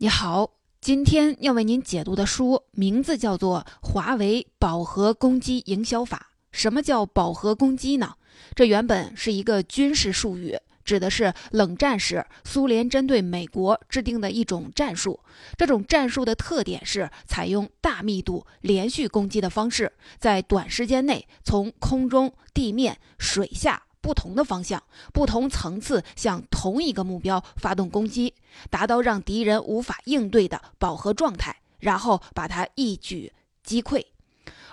你好，今天要为您解读的书名字叫做《华为饱和攻击营销法》。什么叫饱和攻击呢？这原本是一个军事术语，指的是冷战时苏联针对美国制定的一种战术。这种战术的特点是采用大密度、连续攻击的方式，在短时间内从空中、地面、水下。不同的方向、不同层次向同一个目标发动攻击，达到让敌人无法应对的饱和状态，然后把它一举击溃。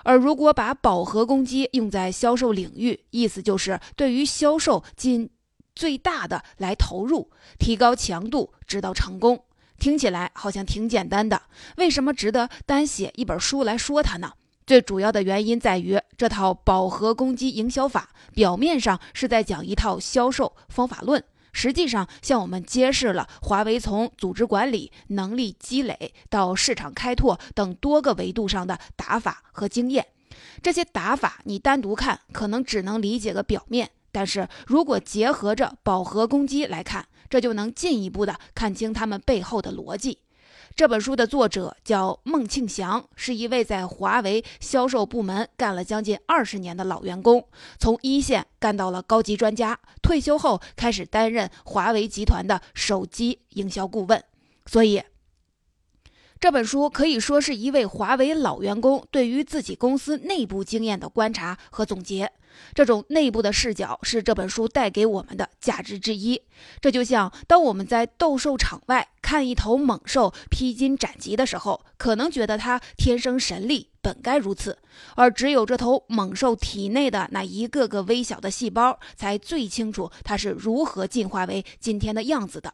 而如果把饱和攻击用在销售领域，意思就是对于销售尽最大的来投入，提高强度，直到成功。听起来好像挺简单的，为什么值得单写一本书来说它呢？最主要的原因在于，这套饱和攻击营销法表面上是在讲一套销售方法论，实际上向我们揭示了华为从组织管理、能力积累到市场开拓等多个维度上的打法和经验。这些打法你单独看可能只能理解个表面，但是如果结合着饱和攻击来看，这就能进一步的看清他们背后的逻辑。这本书的作者叫孟庆祥，是一位在华为销售部门干了将近二十年的老员工，从一线干到了高级专家。退休后开始担任华为集团的手机营销顾问，所以。这本书可以说是一位华为老员工对于自己公司内部经验的观察和总结。这种内部的视角是这本书带给我们的价值之一。这就像当我们在斗兽场外看一头猛兽披荆斩棘的时候，可能觉得它天生神力，本该如此；而只有这头猛兽体内的那一个个微小的细胞，才最清楚它是如何进化为今天的样子的。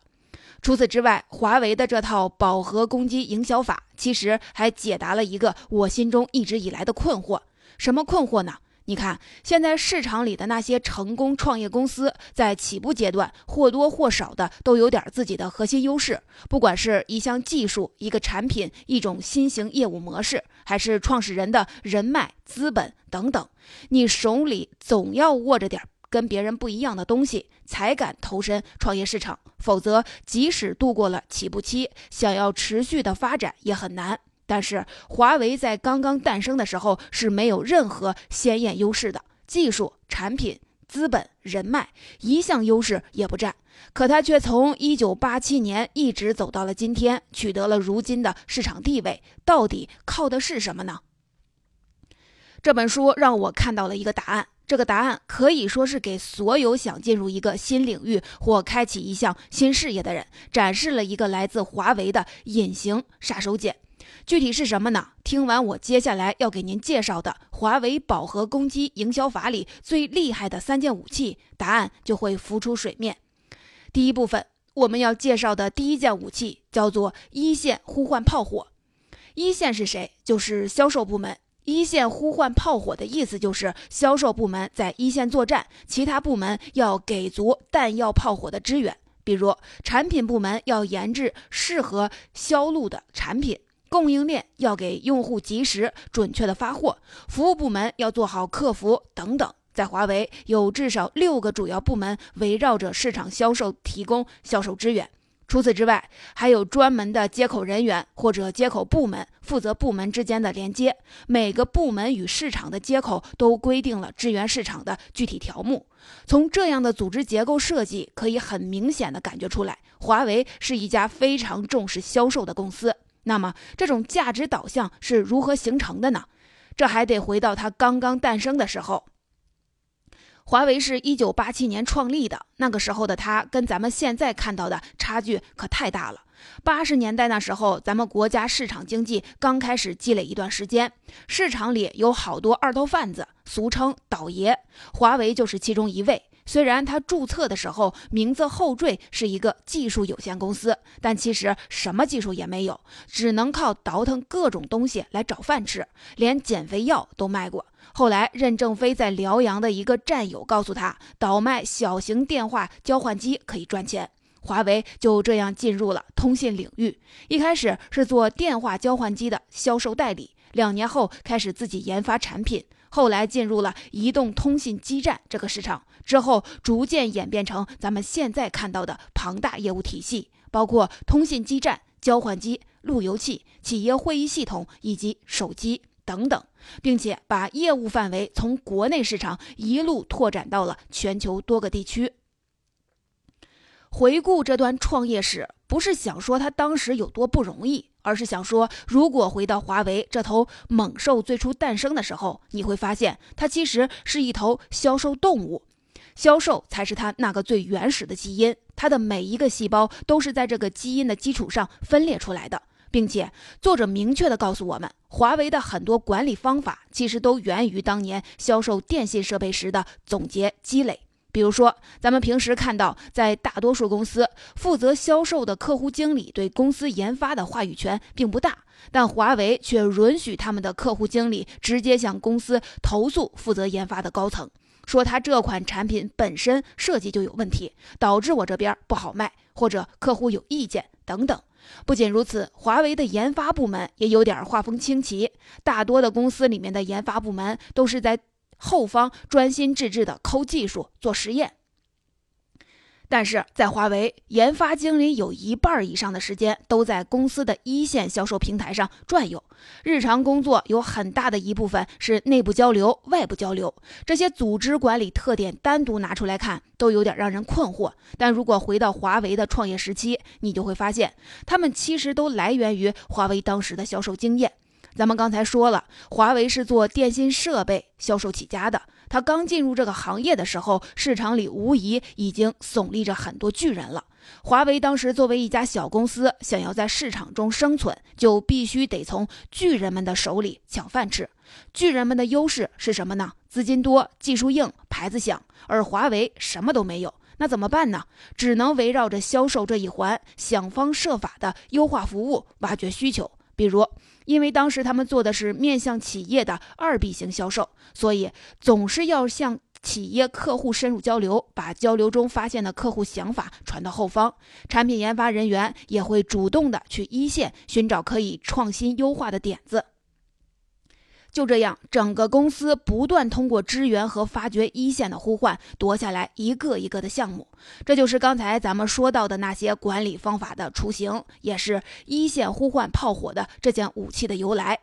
除此之外，华为的这套饱和攻击营销法，其实还解答了一个我心中一直以来的困惑。什么困惑呢？你看，现在市场里的那些成功创业公司，在起步阶段或多或少的都有点自己的核心优势，不管是一项技术、一个产品、一种新型业务模式，还是创始人的人脉、资本等等，你手里总要握着点跟别人不一样的东西，才敢投身创业市场。否则，即使度过了起步期，想要持续的发展也很难。但是，华为在刚刚诞生的时候是没有任何鲜艳优势的，技术、产品、资本、人脉一项优势也不占。可他却从1987年一直走到了今天，取得了如今的市场地位。到底靠的是什么呢？这本书让我看到了一个答案。这个答案可以说是给所有想进入一个新领域或开启一项新事业的人展示了一个来自华为的隐形杀手锏。具体是什么呢？听完我接下来要给您介绍的华为饱和攻击营销法里最厉害的三件武器，答案就会浮出水面。第一部分，我们要介绍的第一件武器叫做一线呼唤炮火。一线是谁？就是销售部门。一线呼唤炮火的意思就是销售部门在一线作战，其他部门要给足弹药炮火的支援。比如产品部门要研制适合销路的产品，供应链要给用户及时准确的发货，服务部门要做好客服等等。在华为有至少六个主要部门围绕着市场销售提供销售支援。除此之外，还有专门的接口人员或者接口部门负责部门之间的连接。每个部门与市场的接口都规定了支援市场的具体条目。从这样的组织结构设计，可以很明显的感觉出来，华为是一家非常重视销售的公司。那么，这种价值导向是如何形成的呢？这还得回到它刚刚诞生的时候。华为是一九八七年创立的，那个时候的它跟咱们现在看到的差距可太大了。八十年代那时候，咱们国家市场经济刚开始积累一段时间，市场里有好多二头贩子，俗称倒爷，华为就是其中一位。虽然他注册的时候名字后缀是一个技术有限公司，但其实什么技术也没有，只能靠倒腾各种东西来找饭吃，连减肥药都卖过。后来任正非在辽阳的一个战友告诉他，倒卖小型电话交换机可以赚钱，华为就这样进入了通信领域。一开始是做电话交换机的销售代理，两年后开始自己研发产品。后来进入了移动通信基站这个市场，之后逐渐演变成咱们现在看到的庞大业务体系，包括通信基站、交换机、路由器、企业会议系统以及手机等等，并且把业务范围从国内市场一路拓展到了全球多个地区。回顾这段创业史，不是想说他当时有多不容易，而是想说，如果回到华为这头猛兽最初诞生的时候，你会发现它其实是一头销售动物。销售才是它那个最原始的基因，它的每一个细胞都是在这个基因的基础上分裂出来的，并且作者明确的告诉我们，华为的很多管理方法其实都源于当年销售电信设备时的总结积累。比如说，咱们平时看到，在大多数公司，负责销售的客户经理对公司研发的话语权并不大，但华为却允许他们的客户经理直接向公司投诉负责研发的高层。说他这款产品本身设计就有问题，导致我这边不好卖，或者客户有意见等等。不仅如此，华为的研发部门也有点画风清奇。大多的公司里面的研发部门都是在后方专心致志的抠技术、做实验。但是在华为，研发经理有一半以上的时间都在公司的一线销售平台上转悠，日常工作有很大的一部分是内部交流、外部交流。这些组织管理特点单独拿出来看，都有点让人困惑。但如果回到华为的创业时期，你就会发现，他们其实都来源于华为当时的销售经验。咱们刚才说了，华为是做电信设备销售起家的。他刚进入这个行业的时候，市场里无疑已经耸立着很多巨人了。华为当时作为一家小公司，想要在市场中生存，就必须得从巨人们的手里抢饭吃。巨人们的优势是什么呢？资金多、技术硬、牌子响。而华为什么都没有，那怎么办呢？只能围绕着销售这一环，想方设法的优化服务，挖掘需求。比如，因为当时他们做的是面向企业的二 B 型销售，所以总是要向企业客户深入交流，把交流中发现的客户想法传到后方。产品研发人员也会主动的去一线寻找可以创新优化的点子。就这样，整个公司不断通过支援和发掘一线的呼唤，夺下来一个一个的项目。这就是刚才咱们说到的那些管理方法的雏形，也是一线呼唤炮火的这件武器的由来。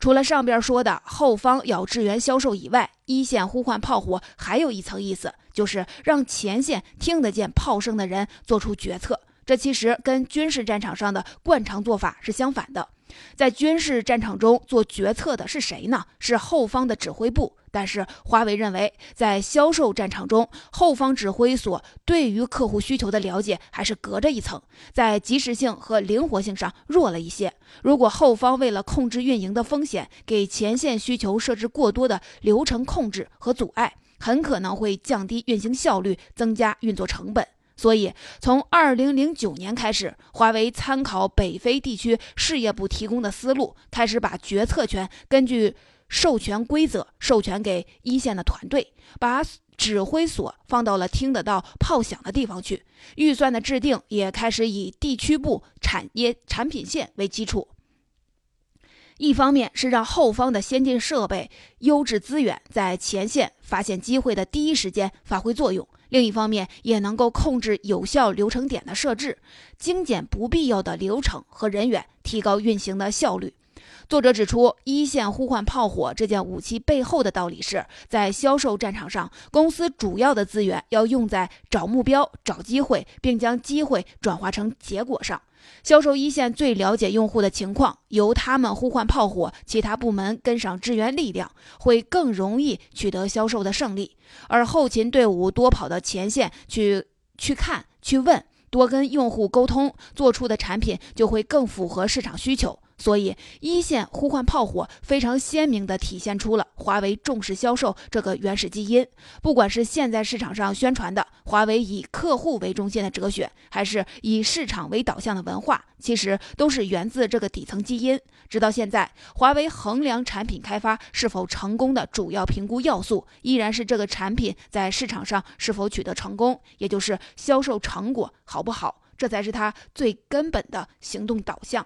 除了上边说的后方要支援销售以外，一线呼唤炮火还有一层意思，就是让前线听得见炮声的人做出决策。这其实跟军事战场上的惯常做法是相反的。在军事战场中做决策的是谁呢？是后方的指挥部。但是华为认为，在销售战场中，后方指挥所对于客户需求的了解还是隔着一层，在及时性和灵活性上弱了一些。如果后方为了控制运营的风险，给前线需求设置过多的流程控制和阻碍，很可能会降低运行效率，增加运作成本。所以，从二零零九年开始，华为参考北非地区事业部提供的思路，开始把决策权根据授权规则授权给一线的团队，把指挥所放到了听得到炮响的地方去。预算的制定也开始以地区部产业产品线为基础。一方面是让后方的先进设备、优质资源在前线发现机会的第一时间发挥作用。另一方面，也能够控制有效流程点的设置，精简不必要的流程和人员，提高运行的效率。作者指出，一线呼唤炮火这件武器背后的道理是，在销售战场上，公司主要的资源要用在找目标、找机会，并将机会转化成结果上。销售一线最了解用户的情况，由他们呼唤炮火，其他部门跟上支援力量，会更容易取得销售的胜利。而后勤队伍多跑到前线去去看、去问，多跟用户沟通，做出的产品就会更符合市场需求。所以，一线呼唤炮火非常鲜明地体现出了华为重视销售这个原始基因。不管是现在市场上宣传的华为以客户为中心的哲学，还是以市场为导向的文化，其实都是源自这个底层基因。直到现在，华为衡量产品开发是否成功的主要评估要素，依然是这个产品在市场上是否取得成功，也就是销售成果好不好，这才是它最根本的行动导向。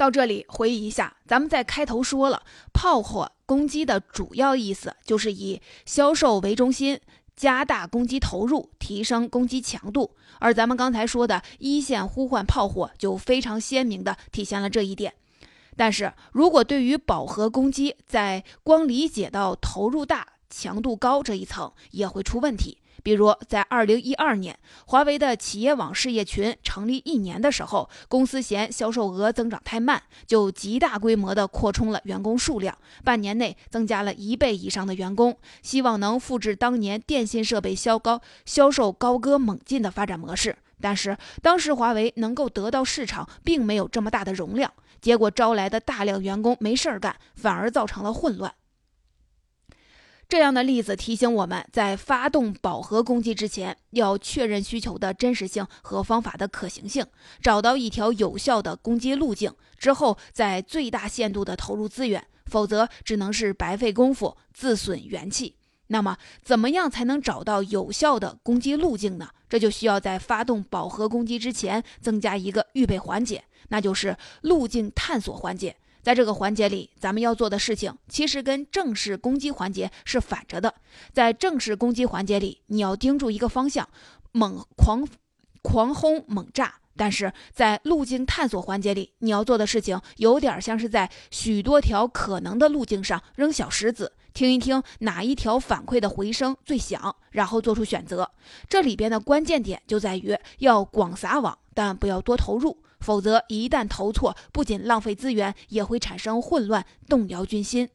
到这里，回忆一下，咱们在开头说了，炮火攻击的主要意思就是以销售为中心，加大攻击投入，提升攻击强度。而咱们刚才说的一线呼唤炮火，就非常鲜明地体现了这一点。但是如果对于饱和攻击，在光理解到投入大、强度高这一层，也会出问题。比如，在二零一二年，华为的企业网事业群成立一年的时候，公司嫌销售额增长太慢，就极大规模的扩充了员工数量，半年内增加了一倍以上的员工，希望能复制当年电信设备销高销售高歌猛进的发展模式。但是当时华为能够得到市场，并没有这么大的容量，结果招来的大量员工没事儿干，反而造成了混乱。这样的例子提醒我们在发动饱和攻击之前，要确认需求的真实性和方法的可行性，找到一条有效的攻击路径之后，再最大限度的投入资源，否则只能是白费功夫，自损元气。那么，怎么样才能找到有效的攻击路径呢？这就需要在发动饱和攻击之前增加一个预备环节，那就是路径探索环节。在这个环节里，咱们要做的事情其实跟正式攻击环节是反着的。在正式攻击环节里，你要盯住一个方向，猛狂狂轰猛炸；但是在路径探索环节里，你要做的事情有点像是在许多条可能的路径上扔小石子，听一听哪一条反馈的回声最响，然后做出选择。这里边的关键点就在于要广撒网，但不要多投入。否则，一旦投错，不仅浪费资源，也会产生混乱，动摇军心。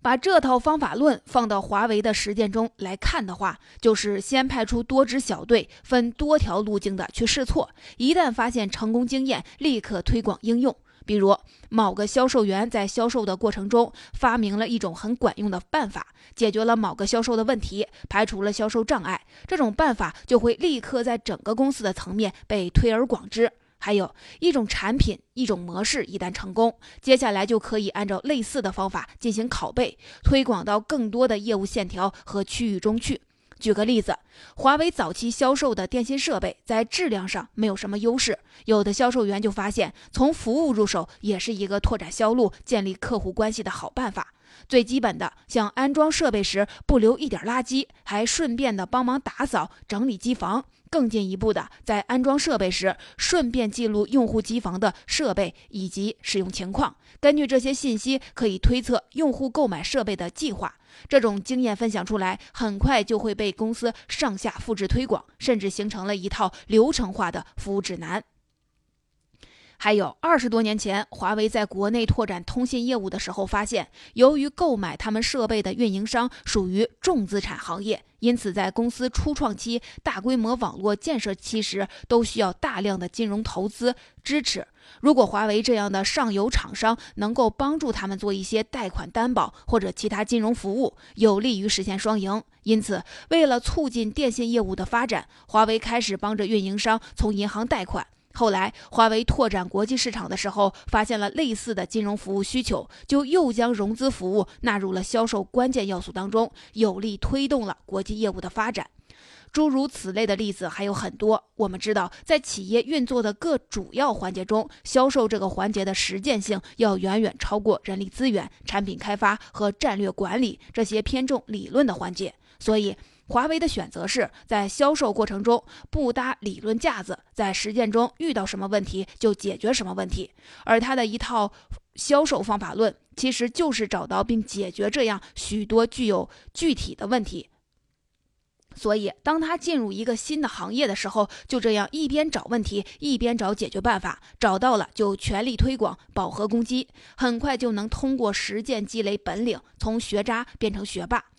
把这套方法论放到华为的实践中来看的话，就是先派出多支小队，分多条路径的去试错，一旦发现成功经验，立刻推广应用。比如，某个销售员在销售的过程中发明了一种很管用的办法，解决了某个销售的问题，排除了销售障碍。这种办法就会立刻在整个公司的层面被推而广之。还有一种产品、一种模式一旦成功，接下来就可以按照类似的方法进行拷贝，推广到更多的业务线条和区域中去。举个例子，华为早期销售的电信设备在质量上没有什么优势，有的销售员就发现，从服务入手也是一个拓展销路、建立客户关系的好办法。最基本的，像安装设备时不留一点垃圾，还顺便的帮忙打扫整理机房；更进一步的，在安装设备时顺便记录用户机房的设备以及使用情况，根据这些信息可以推测用户购买设备的计划。这种经验分享出来，很快就会被公司上下复制推广，甚至形成了一套流程化的服务指南。还有二十多年前，华为在国内拓展通信业务的时候，发现由于购买他们设备的运营商属于重资产行业，因此在公司初创期、大规模网络建设期时，都需要大量的金融投资支持。如果华为这样的上游厂商能够帮助他们做一些贷款担保或者其他金融服务，有利于实现双赢。因此，为了促进电信业务的发展，华为开始帮着运营商从银行贷款。后来，华为拓展国际市场的时候，发现了类似的金融服务需求，就又将融资服务纳入了销售关键要素当中，有力推动了国际业务的发展。诸如此类的例子还有很多。我们知道，在企业运作的各主要环节中，销售这个环节的实践性要远远超过人力资源、产品开发和战略管理这些偏重理论的环节，所以。华为的选择是在销售过程中不搭理论架子，在实践中遇到什么问题就解决什么问题，而他的一套销售方法论其实就是找到并解决这样许多具有具体的问题。所以，当他进入一个新的行业的时候，就这样一边找问题，一边找解决办法，找到了就全力推广饱和攻击，很快就能通过实践积累本领，从学渣变成学霸。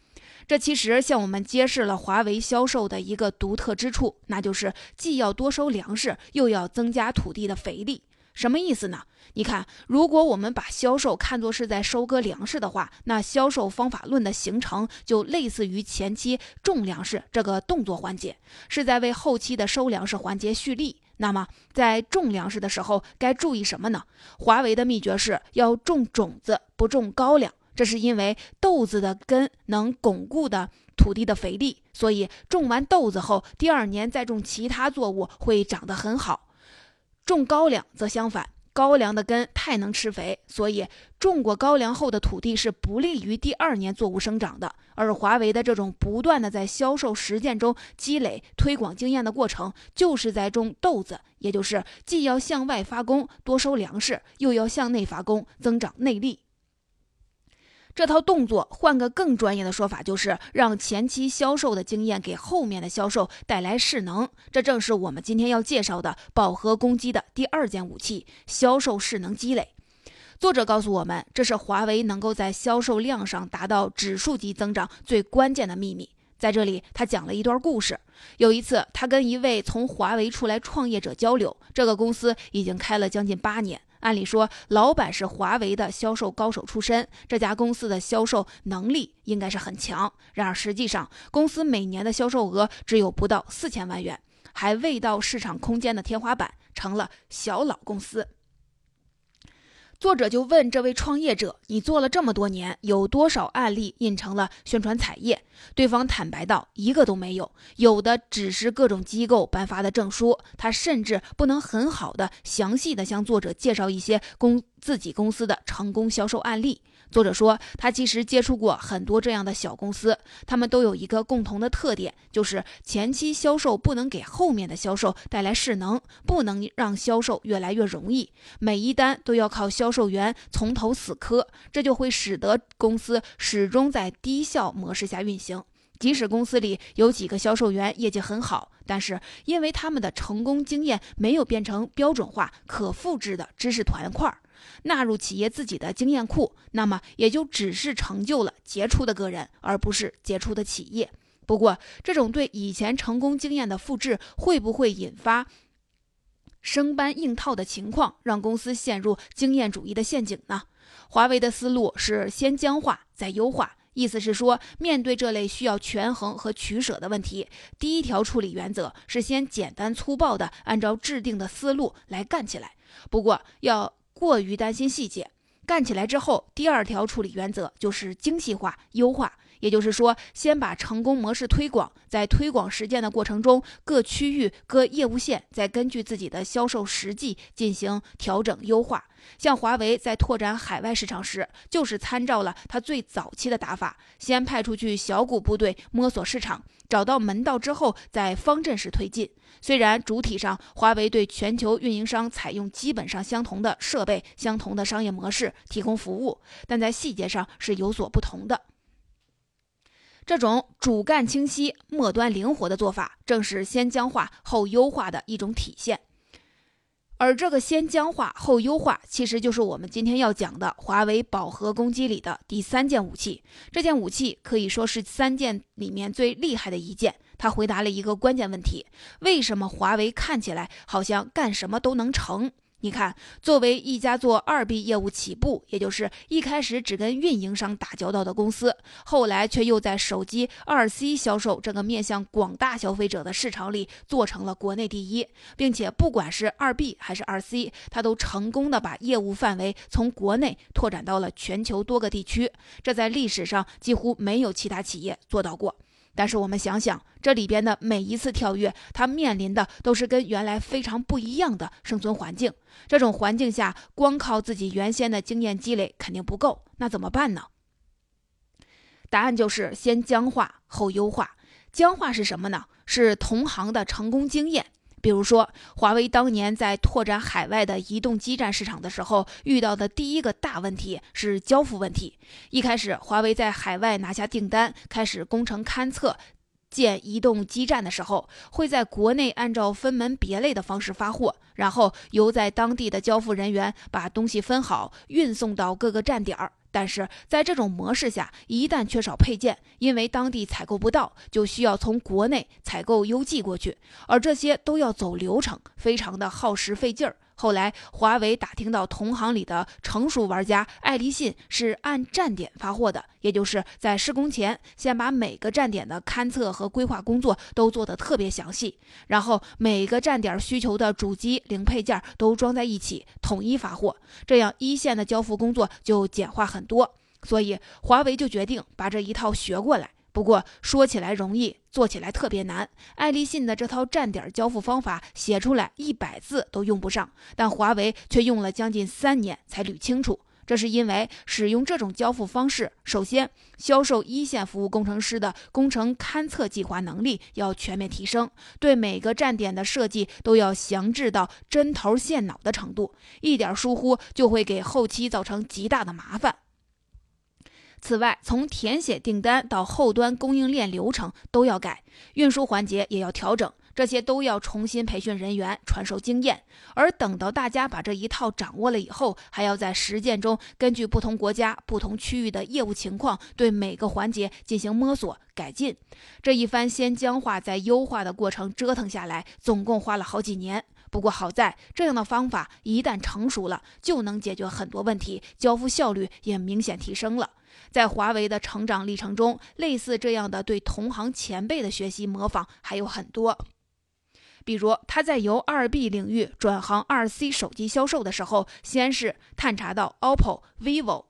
这其实向我们揭示了华为销售的一个独特之处，那就是既要多收粮食，又要增加土地的肥力。什么意思呢？你看，如果我们把销售看作是在收割粮食的话，那销售方法论的形成就类似于前期种粮食这个动作环节，是在为后期的收粮食环节蓄力。那么，在种粮食的时候该注意什么呢？华为的秘诀是要种种子，不种高粱。这是因为豆子的根能巩固的土地的肥力，所以种完豆子后，第二年再种其他作物会长得很好。种高粱则相反，高粱的根太能吃肥，所以种过高粱后的土地是不利于第二年作物生长的。而华为的这种不断的在销售实践中积累推广经验的过程，就是在种豆子，也就是既要向外发功多收粮食，又要向内发功增长内力。这套动作，换个更专业的说法，就是让前期销售的经验给后面的销售带来势能。这正是我们今天要介绍的饱和攻击的第二件武器——销售势能积累。作者告诉我们，这是华为能够在销售量上达到指数级增长最关键的秘密。在这里，他讲了一段故事。有一次，他跟一位从华为出来创业者交流，这个公司已经开了将近八年。按理说，老板是华为的销售高手出身，这家公司的销售能力应该是很强。然而，实际上公司每年的销售额只有不到四千万元，还未到市场空间的天花板，成了小老公司。作者就问这位创业者：“你做了这么多年，有多少案例印成了宣传彩页？”对方坦白道：“一个都没有，有的只是各种机构颁发的证书。他甚至不能很好的、详细的向作者介绍一些公自己公司的成功销售案例。”作者说，他其实接触过很多这样的小公司，他们都有一个共同的特点，就是前期销售不能给后面的销售带来势能，不能让销售越来越容易，每一单都要靠销售员从头死磕，这就会使得公司始终在低效模式下运行。即使公司里有几个销售员业绩很好，但是因为他们的成功经验没有变成标准化、可复制的知识团块儿。纳入企业自己的经验库，那么也就只是成就了杰出的个人，而不是杰出的企业。不过，这种对以前成功经验的复制，会不会引发生搬硬套的情况，让公司陷入经验主义的陷阱呢？华为的思路是先僵化再优化，意思是说，面对这类需要权衡和取舍的问题，第一条处理原则是先简单粗暴地按照制定的思路来干起来。不过要。过于担心细节，干起来之后，第二条处理原则就是精细化、优化。也就是说，先把成功模式推广，在推广实践的过程中，各区域、各业务线再根据自己的销售实际进行调整优化。像华为在拓展海外市场时，就是参照了它最早期的打法，先派出去小股部队摸索市场，找到门道之后，再方阵式推进。虽然主体上华为对全球运营商采用基本上相同的设备、相同的商业模式提供服务，但在细节上是有所不同的。这种主干清晰、末端灵活的做法，正是先僵化后优化的一种体现。而这个先僵化后优化，其实就是我们今天要讲的华为饱和攻击里的第三件武器。这件武器可以说是三件里面最厉害的一件。它回答了一个关键问题：为什么华为看起来好像干什么都能成？你看，作为一家做二 B 业务起步，也就是一开始只跟运营商打交道的公司，后来却又在手机二 C 销售这个面向广大消费者的市场里做成了国内第一，并且不管是二 B 还是二 C，它都成功的把业务范围从国内拓展到了全球多个地区，这在历史上几乎没有其他企业做到过。但是我们想想，这里边的每一次跳跃，它面临的都是跟原来非常不一样的生存环境。这种环境下，光靠自己原先的经验积累肯定不够，那怎么办呢？答案就是先僵化后优化。僵化是什么呢？是同行的成功经验。比如说，华为当年在拓展海外的移动基站市场的时候，遇到的第一个大问题是交付问题。一开始，华为在海外拿下订单，开始工程勘测。建移动基站的时候，会在国内按照分门别类的方式发货，然后由在当地的交付人员把东西分好，运送到各个站点儿。但是在这种模式下，一旦缺少配件，因为当地采购不到，就需要从国内采购邮寄过去，而这些都要走流程，非常的耗时费劲儿。后来，华为打听到同行里的成熟玩家爱立信是按站点发货的，也就是在施工前先把每个站点的勘测和规划工作都做得特别详细，然后每个站点需求的主机零配件都装在一起统一发货，这样一线的交付工作就简化很多。所以，华为就决定把这一套学过来。不过说起来容易，做起来特别难。爱立信的这套站点交付方法写出来一百字都用不上，但华为却用了将近三年才捋清楚。这是因为使用这种交付方式，首先，销售一线服务工程师的工程勘测计划能力要全面提升，对每个站点的设计都要详致到针头线脑的程度，一点疏忽就会给后期造成极大的麻烦。此外，从填写订单到后端供应链流程都要改，运输环节也要调整。这些都要重新培训人员，传授经验。而等到大家把这一套掌握了以后，还要在实践中根据不同国家、不同区域的业务情况，对每个环节进行摸索改进。这一番先僵化再优化的过程折腾下来，总共花了好几年。不过好在，这样的方法一旦成熟了，就能解决很多问题，交付效率也明显提升了。在华为的成长历程中，类似这样的对同行前辈的学习模仿还有很多。比如，他在由二 B 领域转行二 C 手机销售的时候，先是探查到 OPPO、vivo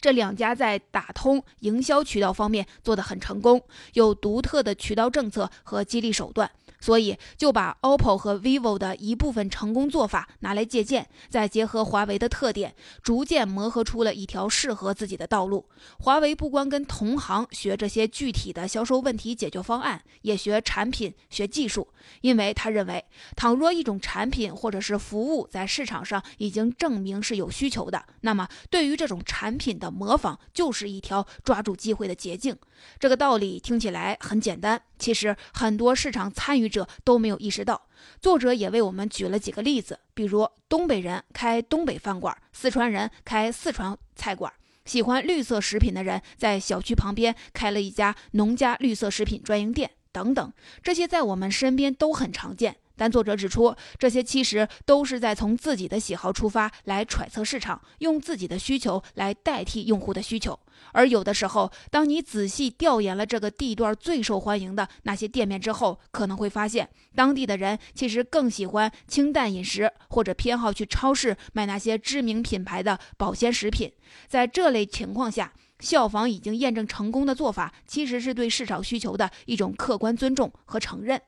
这两家在打通营销渠道方面做得很成功，有独特的渠道政策和激励手段。所以就把 OPPO 和 vivo 的一部分成功做法拿来借鉴，再结合华为的特点，逐渐磨合出了一条适合自己的道路。华为不光跟同行学这些具体的销售问题解决方案，也学产品、学技术，因为他认为，倘若一种产品或者是服务在市场上已经证明是有需求的，那么对于这种产品的模仿就是一条抓住机会的捷径。这个道理听起来很简单，其实很多市场参与。者都没有意识到，作者也为我们举了几个例子，比如东北人开东北饭馆，四川人开四川菜馆，喜欢绿色食品的人在小区旁边开了一家农家绿色食品专营店，等等，这些在我们身边都很常见。但作者指出，这些其实都是在从自己的喜好出发来揣测市场，用自己的需求来代替用户的需求。而有的时候，当你仔细调研了这个地段最受欢迎的那些店面之后，可能会发现，当地的人其实更喜欢清淡饮食，或者偏好去超市买那些知名品牌的保鲜食品。在这类情况下，效仿已经验证成功的做法，其实是对市场需求的一种客观尊重和承认。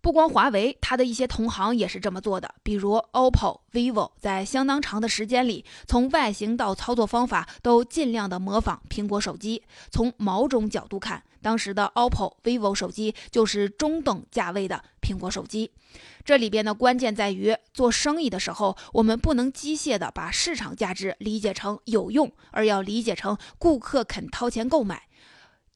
不光华为，它的一些同行也是这么做的。比如 OPPO、vivo，在相当长的时间里，从外形到操作方法都尽量的模仿苹果手机。从某种角度看，当时的 OPPO、vivo 手机就是中等价位的苹果手机。这里边的关键在于，做生意的时候，我们不能机械的把市场价值理解成有用，而要理解成顾客肯掏钱购买。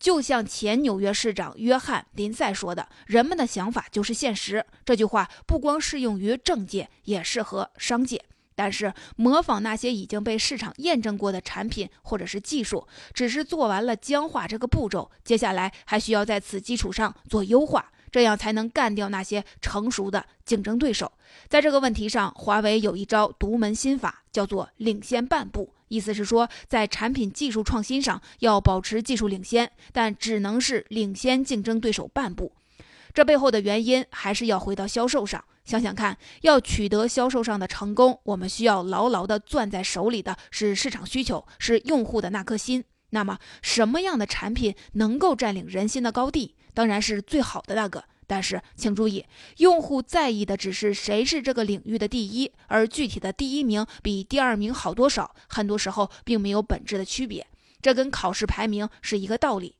就像前纽约市长约翰林赛说的：“人们的想法就是现实。”这句话不光适用于政界，也适合商界。但是，模仿那些已经被市场验证过的产品或者是技术，只是做完了僵化这个步骤，接下来还需要在此基础上做优化。这样才能干掉那些成熟的竞争对手。在这个问题上，华为有一招独门心法，叫做领先半步。意思是说，在产品技术创新上要保持技术领先，但只能是领先竞争对手半步。这背后的原因还是要回到销售上。想想看，要取得销售上的成功，我们需要牢牢地攥在手里的是市场需求，是用户的那颗心。那么，什么样的产品能够占领人心的高地？当然是最好的那个，但是请注意，用户在意的只是谁是这个领域的第一，而具体的第一名比第二名好多少，很多时候并没有本质的区别。这跟考试排名是一个道理。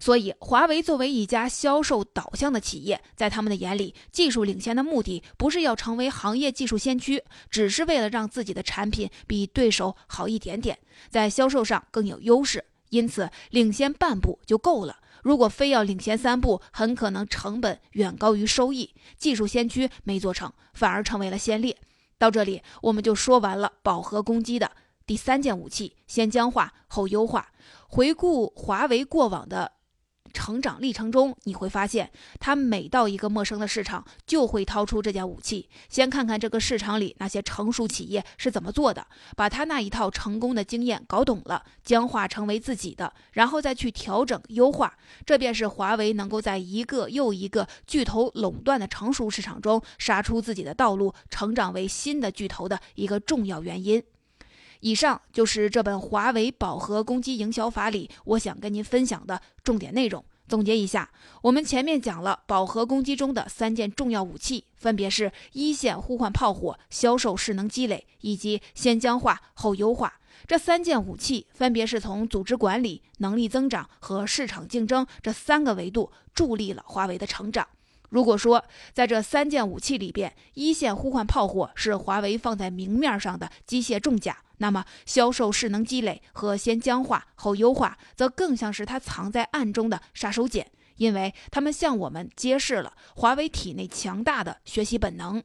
所以，华为作为一家销售导向的企业，在他们的眼里，技术领先的目的不是要成为行业技术先驱，只是为了让自己的产品比对手好一点点，在销售上更有优势。因此，领先半步就够了。如果非要领先三步，很可能成本远高于收益。技术先驱没做成，反而成为了先烈。到这里，我们就说完了饱和攻击的第三件武器：先僵化后优化。回顾华为过往的。成长历程中，你会发现，他每到一个陌生的市场，就会掏出这件武器，先看看这个市场里那些成熟企业是怎么做的，把他那一套成功的经验搞懂了，僵化成为自己的，然后再去调整优化。这便是华为能够在一个又一个巨头垄断的成熟市场中杀出自己的道路，成长为新的巨头的一个重要原因。以上就是这本《华为饱和攻击营销法》里我想跟您分享的重点内容。总结一下，我们前面讲了饱和攻击中的三件重要武器，分别是一线呼唤炮火、销售势能积累以及先僵化后优化。这三件武器分别是从组织管理、能力增长和市场竞争这三个维度助力了华为的成长。如果说在这三件武器里边，一线呼唤炮火是华为放在明面上的机械重甲，那么销售势能积累和先僵化后优化，则更像是它藏在暗中的杀手锏，因为他们向我们揭示了华为体内强大的学习本能。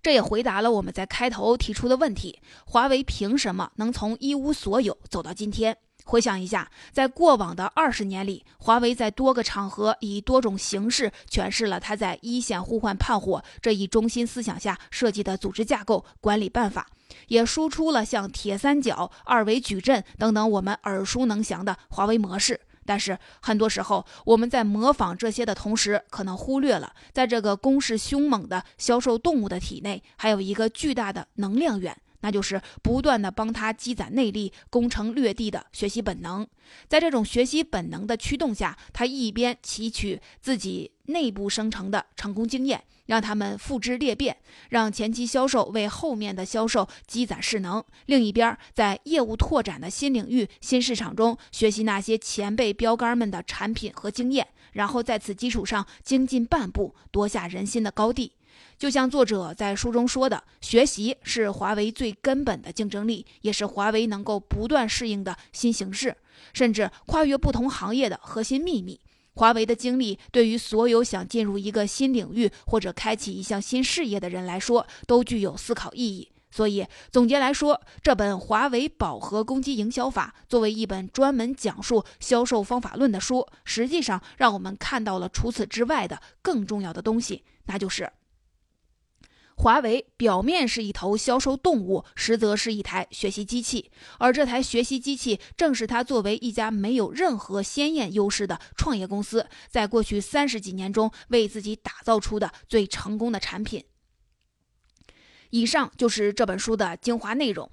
这也回答了我们在开头提出的问题：华为凭什么能从一无所有走到今天？回想一下，在过往的二十年里，华为在多个场合以多种形式诠释了它在一线呼唤炮火这一中心思想下设计的组织架构管理办法，也输出了像铁三角、二维矩阵等等我们耳熟能详的华为模式。但是很多时候，我们在模仿这些的同时，可能忽略了，在这个攻势凶猛的销售动物的体内，还有一个巨大的能量源。那就是不断的帮他积攒内力、攻城略地的学习本能。在这种学习本能的驱动下，他一边汲取自己内部生成的成功经验，让他们复制裂变，让前期销售为后面的销售积攒势能；另一边，在业务拓展的新领域、新市场中，学习那些前辈标杆们的产品和经验，然后在此基础上精进半步，夺下人心的高地。就像作者在书中说的，学习是华为最根本的竞争力，也是华为能够不断适应的新形势，甚至跨越不同行业的核心秘密。华为的经历对于所有想进入一个新领域或者开启一项新事业的人来说，都具有思考意义。所以，总结来说，这本《华为饱和攻击营销法》作为一本专门讲述销售方法论的书，实际上让我们看到了除此之外的更重要的东西，那就是。华为表面是一头销售动物，实则是一台学习机器，而这台学习机器正是它作为一家没有任何鲜艳优势的创业公司，在过去三十几年中为自己打造出的最成功的产品。以上就是这本书的精华内容。